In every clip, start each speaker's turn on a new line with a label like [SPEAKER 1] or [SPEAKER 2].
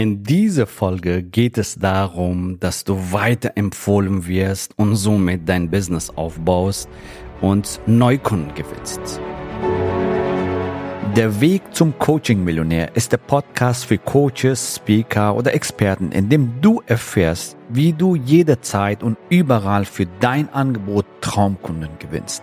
[SPEAKER 1] In dieser Folge geht es darum, dass du weiterempfohlen wirst und somit dein Business aufbaust und Neukunden gewinnst. Der Weg zum Coaching-Millionär ist der Podcast für Coaches, Speaker oder Experten, in dem du erfährst, wie du jederzeit und überall für dein Angebot Traumkunden gewinnst.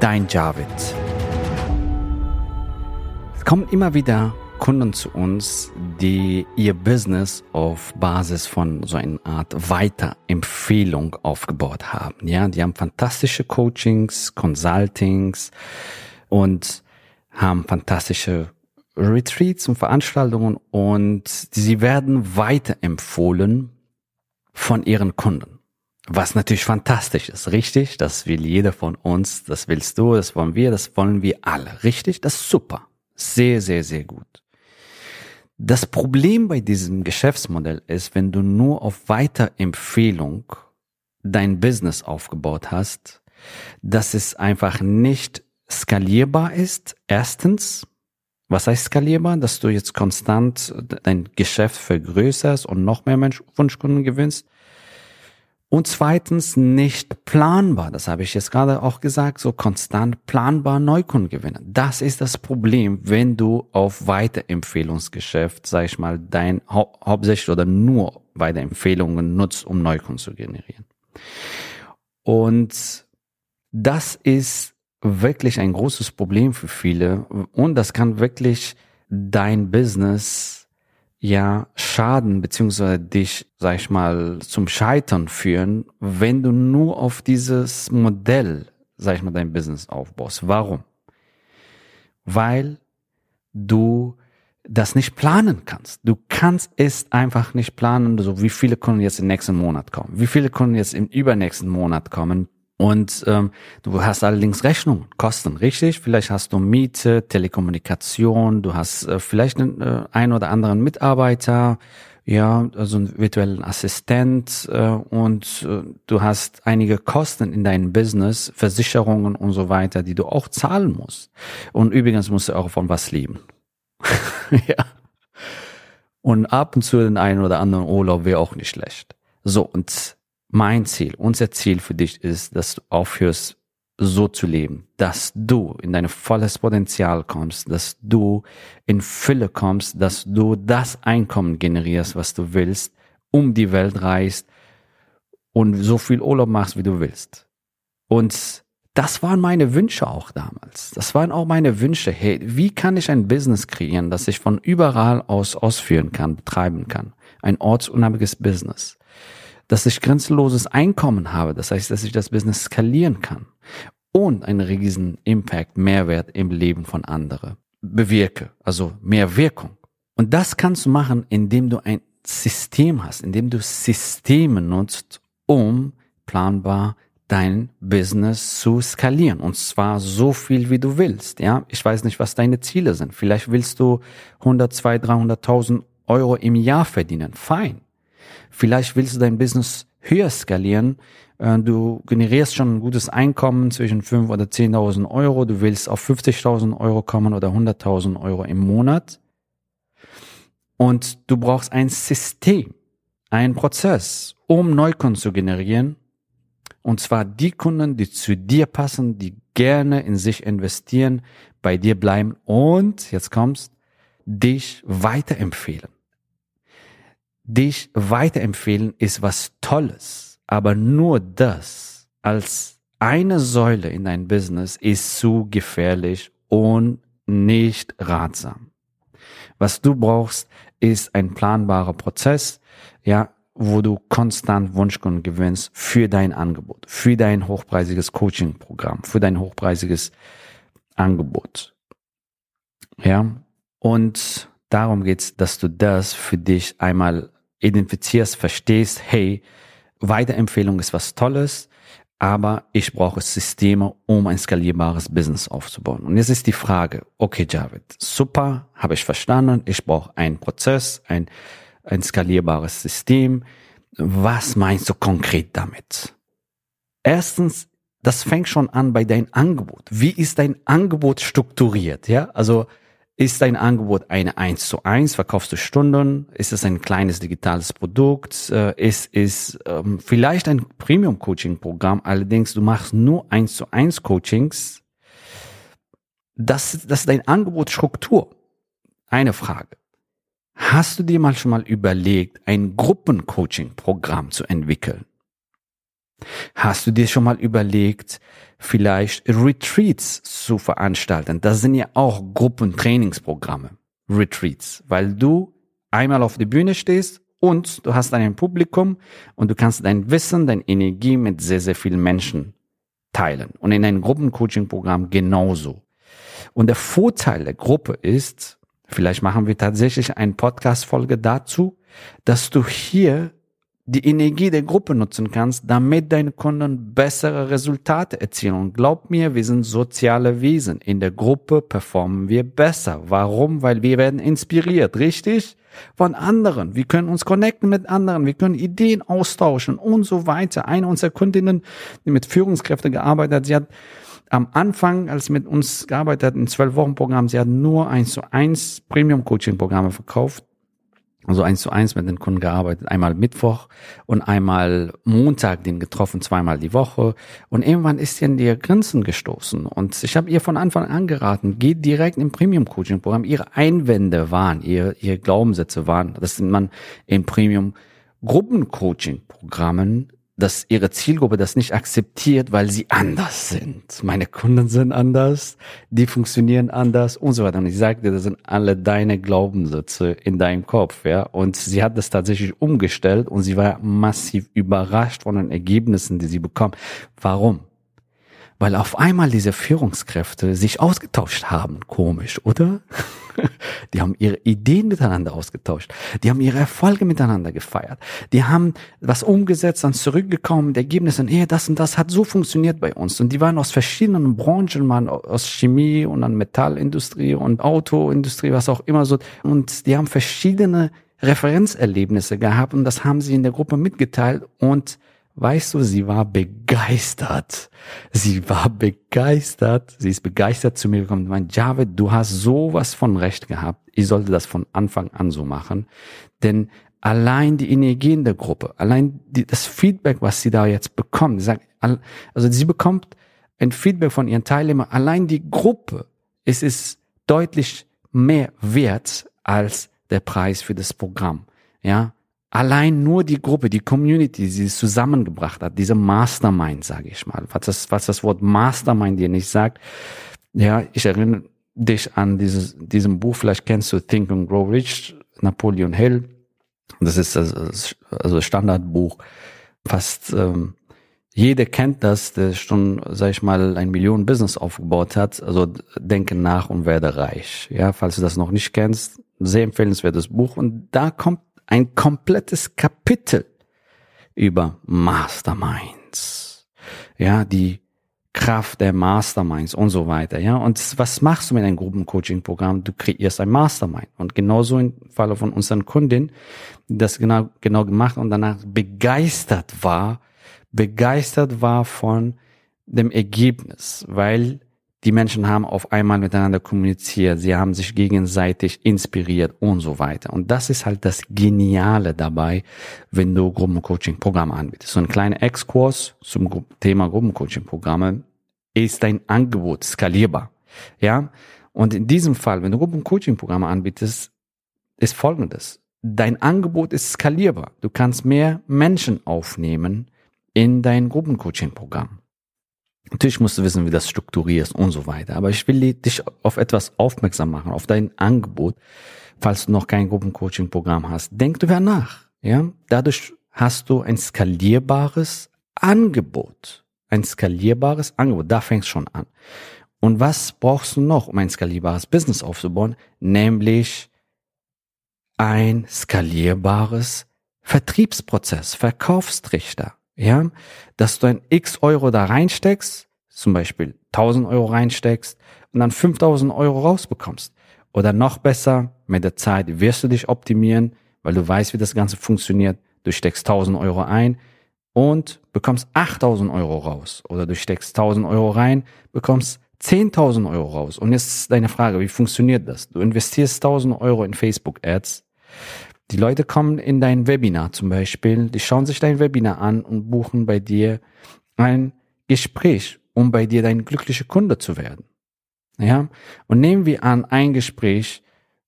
[SPEAKER 1] Dein Javid. Es kommen immer wieder Kunden zu uns, die ihr Business auf Basis von so einer Art Weiterempfehlung aufgebaut haben. Ja, die haben fantastische Coachings, Consultings und haben fantastische Retreats und Veranstaltungen und sie werden weiterempfohlen von ihren Kunden. Was natürlich fantastisch ist, richtig? Das will jeder von uns, das willst du, das wollen wir, das wollen wir alle, richtig? Das ist super. Sehr, sehr, sehr gut. Das Problem bei diesem Geschäftsmodell ist, wenn du nur auf Weiterempfehlung dein Business aufgebaut hast, dass es einfach nicht skalierbar ist. Erstens, was heißt skalierbar? Dass du jetzt konstant dein Geschäft vergrößerst und noch mehr Wunschkunden gewinnst. Und zweitens nicht planbar, das habe ich jetzt gerade auch gesagt, so konstant planbar Neukunden gewinnen. Das ist das Problem, wenn du auf Weiterempfehlungsgeschäft, sag ich mal, dein hau hauptsächlich oder nur Weiterempfehlungen nutzt, um Neukunden zu generieren. Und das ist wirklich ein großes Problem für viele und das kann wirklich dein Business ja schaden beziehungsweise dich, sag ich mal, zum Scheitern führen, wenn du nur auf dieses Modell, sag ich mal, dein Business aufbaust. Warum? Weil du das nicht planen kannst. Du kannst es einfach nicht planen, so wie viele Kunden jetzt im nächsten Monat kommen, wie viele Kunden jetzt im übernächsten Monat kommen. Und ähm, du hast allerdings Rechnungen, Kosten, richtig? Vielleicht hast du Miete, Telekommunikation, du hast äh, vielleicht einen äh, ein oder anderen Mitarbeiter, ja, also einen virtuellen Assistent äh, und äh, du hast einige Kosten in deinem Business, Versicherungen und so weiter, die du auch zahlen musst. Und übrigens musst du auch von was leben. ja. Und ab und zu den einen oder anderen Urlaub wäre auch nicht schlecht. So, und mein Ziel, unser Ziel für dich ist, dass du aufhörst, so zu leben, dass du in dein volles Potenzial kommst, dass du in Fülle kommst, dass du das Einkommen generierst, was du willst, um die Welt reist und so viel Urlaub machst, wie du willst. Und das waren meine Wünsche auch damals. Das waren auch meine Wünsche. Hey, wie kann ich ein Business kreieren, das ich von überall aus ausführen kann, betreiben kann? Ein ortsunabhängiges Business dass ich grenzenloses Einkommen habe. Das heißt, dass ich das Business skalieren kann und einen riesen Impact, Mehrwert im Leben von anderen bewirke. Also mehr Wirkung. Und das kannst du machen, indem du ein System hast, indem du Systeme nutzt, um planbar dein Business zu skalieren. Und zwar so viel, wie du willst. Ja, ich weiß nicht, was deine Ziele sind. Vielleicht willst du 100, 200, 300.000 Euro im Jahr verdienen. Fein. Vielleicht willst du dein Business höher skalieren. Äh, du generierst schon ein gutes Einkommen zwischen 5 oder 10.000 Euro. Du willst auf 50.000 Euro kommen oder 100.000 Euro im Monat. Und du brauchst ein System, einen Prozess, um Neukunden zu generieren. Und zwar die Kunden, die zu dir passen, die gerne in sich investieren, bei dir bleiben und, jetzt kommst, dich weiterempfehlen dich weiterempfehlen ist was Tolles, aber nur das als eine Säule in dein Business ist zu gefährlich und nicht ratsam. Was du brauchst, ist ein planbarer Prozess, ja, wo du konstant Wunschkunden gewinnst für dein Angebot, für dein hochpreisiges Coaching-Programm, für dein hochpreisiges Angebot. Ja, und darum geht's, dass du das für dich einmal identifizierst, verstehst, hey, Weiterempfehlung ist was Tolles, aber ich brauche Systeme, um ein skalierbares Business aufzubauen. Und jetzt ist die Frage, okay, Javid, super, habe ich verstanden, ich brauche einen Prozess, ein, ein skalierbares System. Was meinst du konkret damit? Erstens, das fängt schon an bei deinem Angebot. Wie ist dein Angebot strukturiert? Ja, also ist dein Angebot eine 1 zu 1? Verkaufst du Stunden? Ist es ein kleines digitales Produkt? Äh, ist es ähm, vielleicht ein Premium-Coaching-Programm? Allerdings, du machst nur 1 zu 1 Coachings. Das, das ist dein Angebotsstruktur. Eine Frage. Hast du dir mal schon mal überlegt, ein Gruppencoaching-Programm zu entwickeln? Hast du dir schon mal überlegt, vielleicht Retreats zu veranstalten? Das sind ja auch Gruppentrainingsprogramme, Retreats, weil du einmal auf der Bühne stehst und du hast ein Publikum und du kannst dein Wissen, deine Energie mit sehr, sehr vielen Menschen teilen. Und in einem Gruppencoaching-Programm genauso. Und der Vorteil der Gruppe ist, vielleicht machen wir tatsächlich eine Podcast-Folge dazu, dass du hier die Energie der Gruppe nutzen kannst, damit deine Kunden bessere Resultate erzielen. Und glaub mir, wir sind soziale Wesen. In der Gruppe performen wir besser. Warum? Weil wir werden inspiriert, richtig? Von anderen. Wir können uns connecten mit anderen. Wir können Ideen austauschen und so weiter. Eine unserer Kundinnen, die mit Führungskräften gearbeitet hat, sie hat am Anfang, als sie mit uns gearbeitet hat, in zwölf Wochen Programm, sie hat nur eins zu eins Premium Coaching Programme verkauft also eins zu eins mit den Kunden gearbeitet, einmal Mittwoch und einmal Montag den getroffen, zweimal die Woche. Und irgendwann ist sie an die Grenzen gestoßen. Und ich habe ihr von Anfang an geraten, geht direkt im Premium-Coaching-Programm. Ihre Einwände waren, ihre, ihre Glaubenssätze waren, dass man im Premium-Gruppencoaching-Programmen dass ihre Zielgruppe das nicht akzeptiert, weil sie anders sind. Meine Kunden sind anders, die funktionieren anders und so weiter. Und ich sagte, das sind alle deine Glaubenssätze in deinem Kopf, ja. Und sie hat das tatsächlich umgestellt und sie war massiv überrascht von den Ergebnissen, die sie bekommt. Warum? Weil auf einmal diese Führungskräfte sich ausgetauscht haben. Komisch, oder? Die haben ihre Ideen miteinander ausgetauscht. Die haben ihre Erfolge miteinander gefeiert. Die haben was umgesetzt, dann zurückgekommen, die Ergebnisse, hey, das und das hat so funktioniert bei uns. Und die waren aus verschiedenen Branchen, waren aus Chemie und dann Metallindustrie und Autoindustrie, was auch immer so. Und die haben verschiedene Referenzerlebnisse gehabt und das haben sie in der Gruppe mitgeteilt und Weißt du, sie war begeistert. Sie war begeistert. Sie ist begeistert zu mir gekommen und meint, Javid, du hast sowas von Recht gehabt. Ich sollte das von Anfang an so machen. Denn allein die Energie in der Gruppe, allein die, das Feedback, was sie da jetzt bekommt, sagt, also sie bekommt ein Feedback von ihren Teilnehmern, allein die Gruppe, es ist deutlich mehr wert als der Preis für das Programm. Ja, allein nur die Gruppe, die Community, die sie zusammengebracht hat, diese Mastermind, sage ich mal, was das, was das Wort Mastermind dir nicht sagt, ja, ich erinnere dich an dieses, diesem Buch, vielleicht kennst du Think and Grow Rich, Napoleon Hill, das ist das, also Standardbuch, fast ähm, jeder kennt das, der schon, sag ich mal, ein Millionen-Business aufgebaut hat. Also denke nach und werde reich. Ja, falls du das noch nicht kennst, sehr empfehlenswertes Buch. Und da kommt ein komplettes Kapitel über Masterminds. Ja, die Kraft der Masterminds und so weiter. Ja, und was machst du mit einem Gruppencoaching-Programm? Du kreierst ein Mastermind. Und genauso im Falle von unseren Kunden, das genau, genau gemacht und danach begeistert war, begeistert war von dem Ergebnis, weil die Menschen haben auf einmal miteinander kommuniziert, sie haben sich gegenseitig inspiriert und so weiter. Und das ist halt das Geniale dabei, wenn du Gruppencoaching-Programme anbietest. So ein kleiner Exkurs zum Thema Gruppencoaching-Programme ist dein Angebot skalierbar. Ja? Und in diesem Fall, wenn du Gruppencoaching-Programme anbietest, ist folgendes. Dein Angebot ist skalierbar. Du kannst mehr Menschen aufnehmen in dein Gruppencoaching-Programm. Natürlich musst du wissen, wie das strukturiert und so weiter. Aber ich will dich auf etwas aufmerksam machen, auf dein Angebot, falls du noch kein Gruppencoaching-Programm hast. Denk darüber nach. Ja, dadurch hast du ein skalierbares Angebot. Ein skalierbares Angebot. Da fängst schon an. Und was brauchst du noch, um ein skalierbares Business aufzubauen? Nämlich ein skalierbares Vertriebsprozess, Verkaufstrichter, ja, dass du ein X Euro da reinsteckst, zum Beispiel 1000 Euro reinsteckst und dann 5000 Euro rausbekommst. Oder noch besser, mit der Zeit wirst du dich optimieren, weil du weißt, wie das Ganze funktioniert. Du steckst 1000 Euro ein und bekommst 8000 Euro raus. Oder du steckst 1000 Euro rein, bekommst 10.000 Euro raus. Und jetzt ist deine Frage, wie funktioniert das? Du investierst 1000 Euro in Facebook Ads. Die Leute kommen in dein Webinar zum Beispiel, die schauen sich dein Webinar an und buchen bei dir ein Gespräch, um bei dir dein glücklicher Kunde zu werden. Ja, und nehmen wir an, ein Gespräch,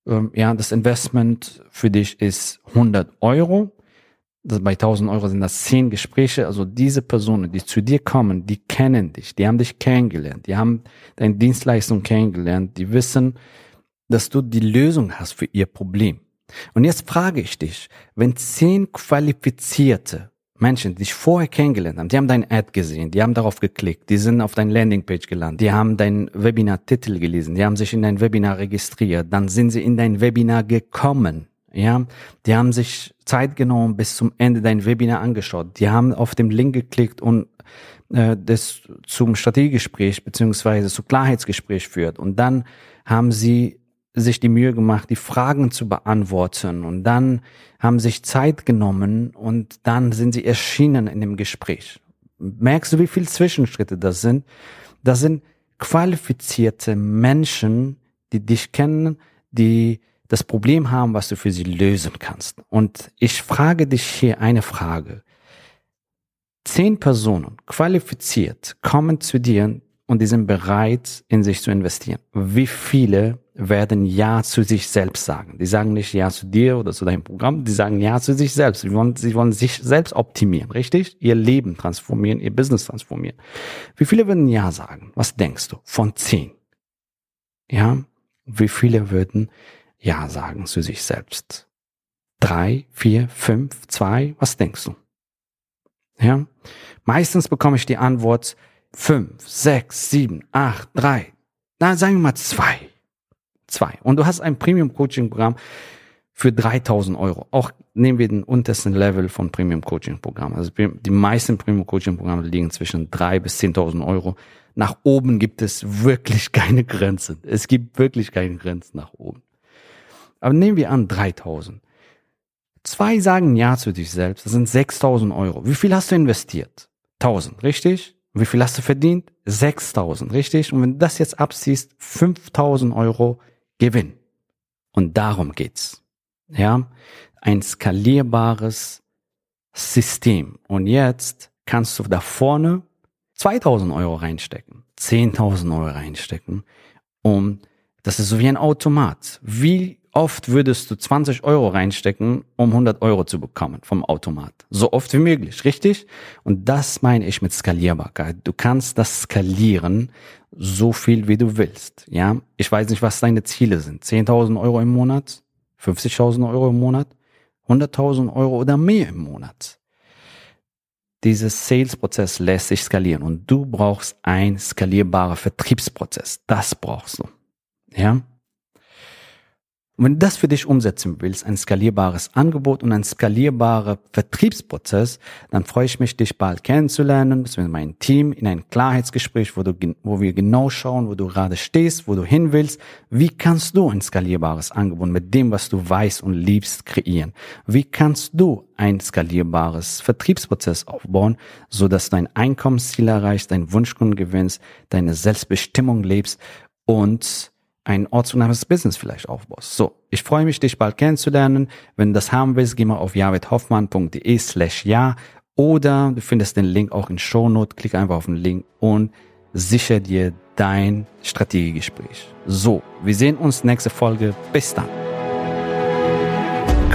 [SPEAKER 1] ähm, ja, das Investment für dich ist 100 Euro. Das, bei 1000 Euro sind das 10 Gespräche. Also diese Personen, die zu dir kommen, die kennen dich, die haben dich kennengelernt, die haben deine Dienstleistung kennengelernt, die wissen, dass du die Lösung hast für ihr Problem. Und jetzt frage ich dich, wenn 10 qualifizierte Menschen, die dich vorher kennengelernt haben, die haben dein Ad gesehen, die haben darauf geklickt, die sind auf dein Landingpage gelandet, die haben dein Webinar-Titel gelesen, die haben sich in dein Webinar registriert, dann sind sie in dein Webinar gekommen, ja, die haben sich Zeit genommen bis zum Ende dein Webinar angeschaut, die haben auf den Link geklickt und äh, das zum Strategiegespräch beziehungsweise zu Klarheitsgespräch führt und dann haben sie sich die Mühe gemacht, die Fragen zu beantworten und dann haben sich Zeit genommen und dann sind sie erschienen in dem Gespräch. Merkst du, wie viele Zwischenschritte das sind? Das sind qualifizierte Menschen, die dich kennen, die das Problem haben, was du für sie lösen kannst. Und ich frage dich hier eine Frage. Zehn Personen, qualifiziert, kommen zu dir und die sind bereit, in sich zu investieren. Wie viele werden Ja zu sich selbst sagen? Die sagen nicht Ja zu dir oder zu deinem Programm, die sagen Ja zu sich selbst. Sie wollen, sie wollen sich selbst optimieren, richtig? Ihr Leben transformieren, ihr Business transformieren. Wie viele würden Ja sagen? Was denkst du? Von zehn. Ja? Wie viele würden Ja sagen zu sich selbst? Drei, vier, fünf, zwei? Was denkst du? Ja? Meistens bekomme ich die Antwort, fünf, sechs, sieben, acht, drei, na, sagen wir mal zwei. Zwei. Und du hast ein Premium-Coaching-Programm für 3000 Euro. Auch nehmen wir den untersten Level von Premium-Coaching-Programm. Also die meisten Premium-Coaching-Programme liegen zwischen drei bis 10.000 Euro. Nach oben gibt es wirklich keine Grenzen. Es gibt wirklich keine Grenzen nach oben. Aber nehmen wir an 3000. Zwei sagen Ja zu dich selbst. Das sind 6000 Euro. Wie viel hast du investiert? 1000, richtig? Wie viel hast du verdient? 6000, richtig? Und wenn du das jetzt abziehst, 5000 Euro Gewinn. Und darum geht's. Ja, ein skalierbares System. Und jetzt kannst du da vorne 2000 Euro reinstecken, 10.000 Euro reinstecken, um, das ist so wie ein Automat. Wie oft würdest du 20 Euro reinstecken, um 100 Euro zu bekommen vom Automat? So oft wie möglich, richtig? Und das meine ich mit Skalierbarkeit. Du kannst das skalieren, so viel wie du willst. Ja, ich weiß nicht, was deine Ziele sind. 10.000 Euro im Monat, 50.000 Euro im Monat, 100.000 Euro oder mehr im Monat. Dieses Sales-Prozess lässt sich skalieren und du brauchst ein skalierbarer Vertriebsprozess. Das brauchst du. Ja. Und wenn du das für dich umsetzen willst, ein skalierbares Angebot und ein skalierbarer Vertriebsprozess, dann freue ich mich, dich bald kennenzulernen, beziehungsweise mein Team in ein Klarheitsgespräch, wo, du, wo wir genau schauen, wo du gerade stehst, wo du hin willst. Wie kannst du ein skalierbares Angebot mit dem, was du weißt und liebst, kreieren? Wie kannst du ein skalierbares Vertriebsprozess aufbauen, so dass dein Einkommensziel erreichst, deinen Wunschkunden gewinnst, deine Selbstbestimmung lebst und ein ortsunabhängiges Business vielleicht aufbaust. So, ich freue mich, dich bald kennenzulernen. Wenn du das haben willst, geh mal auf javidhoffmann.de slash ja oder du findest den Link auch in Shownote. Klick einfach auf den Link und sicher dir dein Strategiegespräch. So, wir sehen uns nächste Folge. Bis dann